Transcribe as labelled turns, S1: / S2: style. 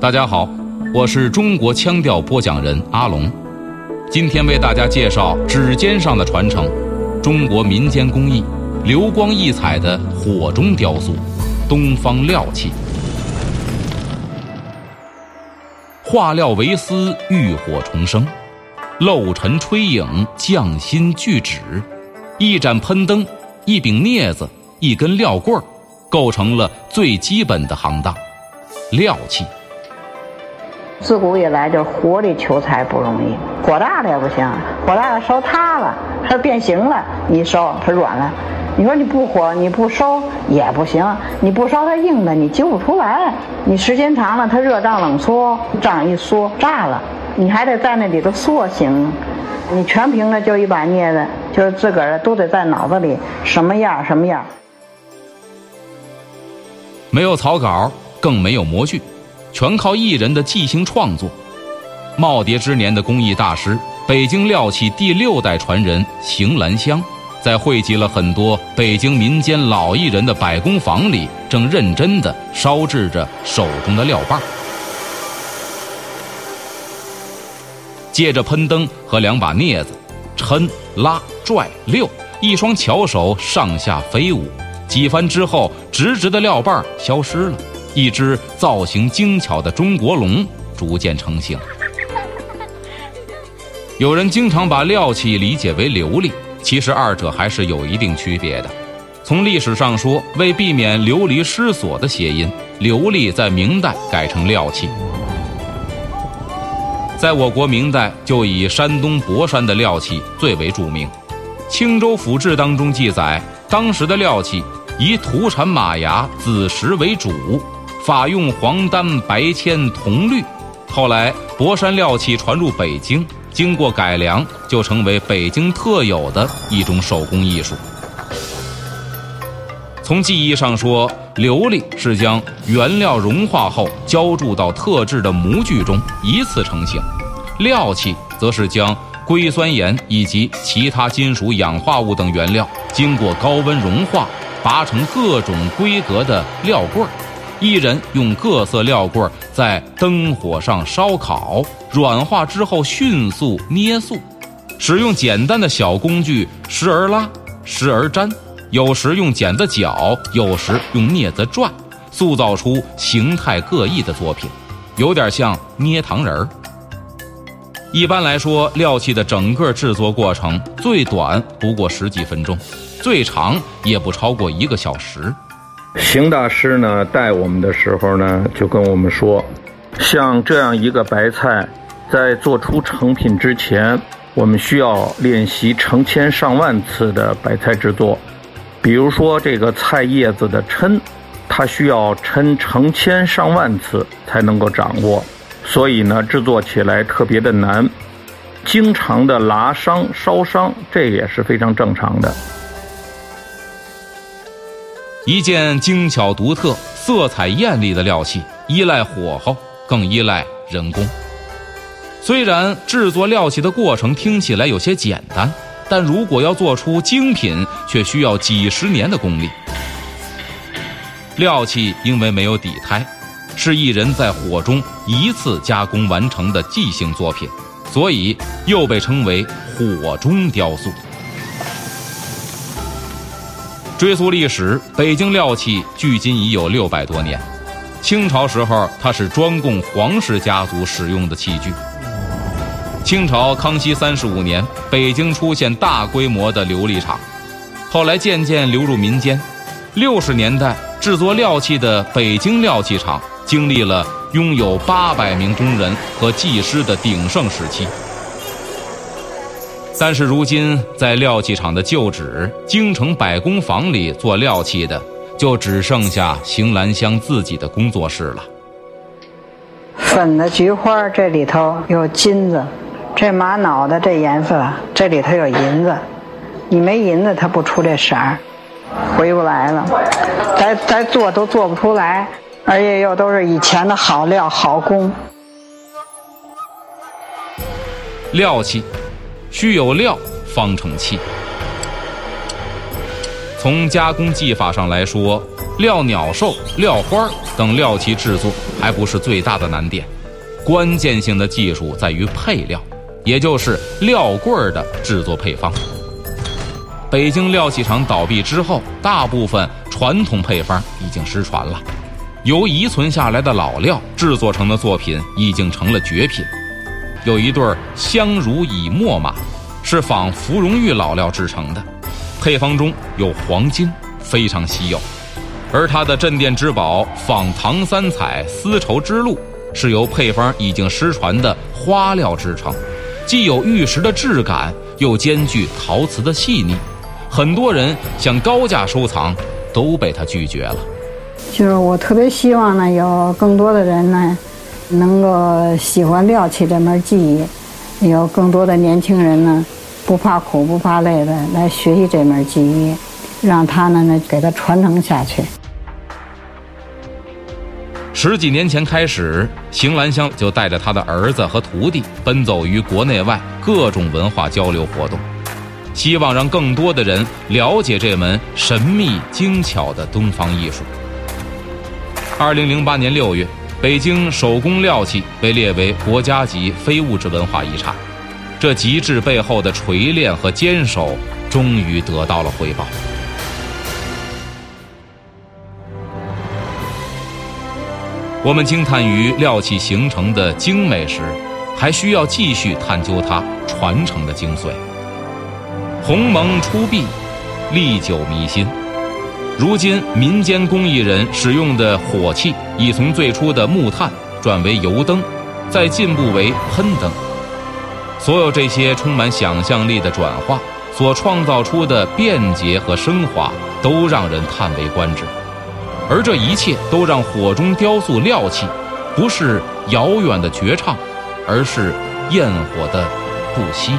S1: 大家好，我是中国腔调播讲人阿龙，今天为大家介绍指尖上的传承，中国民间工艺，流光溢彩的火中雕塑，东方料器。化料为丝，浴火重生；漏尘吹影，匠心聚纸。一盏喷灯，一柄镊子，一根料棍儿，构成了最基本的行当——料器。
S2: 自古以来，就火里求财不容易，火大了也不行，火大了烧塌了，它变形了，你烧它软了。你说你不火，你不烧也不行，你不烧它硬的，你揪不出来。你时间长了，它热胀冷缩，胀一缩炸了，你还得在那里头塑形。你全凭着就一把镊子，就是自个儿都得在脑子里什么样什么样。
S1: 没有草稿，更没有模具。全靠艺人的即兴创作。耄耋之年的工艺大师，北京料器第六代传人邢兰香，在汇集了很多北京民间老艺人的百工坊里，正认真地烧制着手中的料棒。借着喷灯和两把镊子，抻、拉、拽、溜，一双巧手上下飞舞，几番之后，直直的料棒消失了。一只造型精巧的中国龙逐渐成型。有人经常把料器理解为琉璃，其实二者还是有一定区别的。从历史上说，为避免流离失所的谐音，琉璃在明代改成料器。在我国明代就以山东博山的料器最为著名，《青州府志》当中记载，当时的料器以土产马牙、紫石为主。法用黄丹、白铅、铜绿，后来博山料器传入北京，经过改良，就成为北京特有的一种手工艺术。从技艺上说，琉璃是将原料融化后浇铸到特制的模具中，一次成型；料器则是将硅酸盐以及其他金属氧化物等原料经过高温融化，拔成各种规格的料棍儿。一人用各色料棍在灯火上烧烤，软化之后迅速捏塑，使用简单的小工具时而拉，时而粘，有时用剪子绞，有时用镊子转，塑造出形态各异的作品，有点像捏糖人儿。一般来说，料器的整个制作过程最短不过十几分钟，最长也不超过一个小时。
S3: 邢大师呢带我们的时候呢，就跟我们说，像这样一个白菜，在做出成品之前，我们需要练习成千上万次的白菜制作。比如说这个菜叶子的抻，它需要抻成千上万次才能够掌握，所以呢制作起来特别的难，经常的拉伤、烧伤，这也是非常正常的。
S1: 一件精巧独特、色彩艳丽的料器，依赖火候，更依赖人工。虽然制作料器的过程听起来有些简单，但如果要做出精品，却需要几十年的功力。料器因为没有底胎，是一人在火中一次加工完成的即兴作品，所以又被称为火中雕塑。追溯历史，北京料器距今已有六百多年。清朝时候，它是专供皇室家族使用的器具。清朝康熙三十五年，北京出现大规模的琉璃厂，后来渐渐流入民间。六十年代，制作料器的北京料器厂经历了拥有八百名工人和技师的鼎盛时期。但是如今，在料器厂的旧址京城百工坊里做料器的，就只剩下邢兰香自己的工作室了。
S2: 粉的菊花这里头有金子，这玛瑙的这颜色这里头有银子，你没银子它不出这色儿，回不来了。再再做都做不出来，而且又都是以前的好料好工。
S1: 料器。需有料方成器，从加工技法上来说，料鸟兽、料花等料器制作还不是最大的难点，关键性的技术在于配料，也就是料棍儿的制作配方。北京料器厂倒闭之后，大部分传统配方已经失传了，由遗存下来的老料制作成的作品已经成了绝品。有一对相濡以沫马，是仿芙蓉玉老料制成的。配方中有黄金，非常稀有，而它的镇店之宝仿唐三彩丝绸之路，是由配方已经失传的花料制成，既有玉石的质感，又兼具陶瓷的细腻。很多人想高价收藏，都被他拒绝了。
S2: 就是我特别希望呢，有更多的人呢，能够喜欢料起这门技艺，有更多的年轻人呢。不怕苦不怕累的来学习这门技艺，让他呢呢给他传承下去。
S1: 十几年前开始，邢兰香就带着他的儿子和徒弟奔走于国内外各种文化交流活动，希望让更多的人了解这门神秘精巧的东方艺术。二零零八年六月，北京手工料器被列为国家级非物质文化遗产。这极致背后的锤炼和坚守，终于得到了回报。我们惊叹于料器形成的精美时，还需要继续探究它传承的精髓。鸿蒙初毕，历久弥新。如今民间工艺人使用的火器，已从最初的木炭转为油灯，再进步为喷灯。所有这些充满想象力的转化所创造出的便捷和升华，都让人叹为观止。而这一切都让火中雕塑料器，不是遥远的绝唱，而是焰火的不息。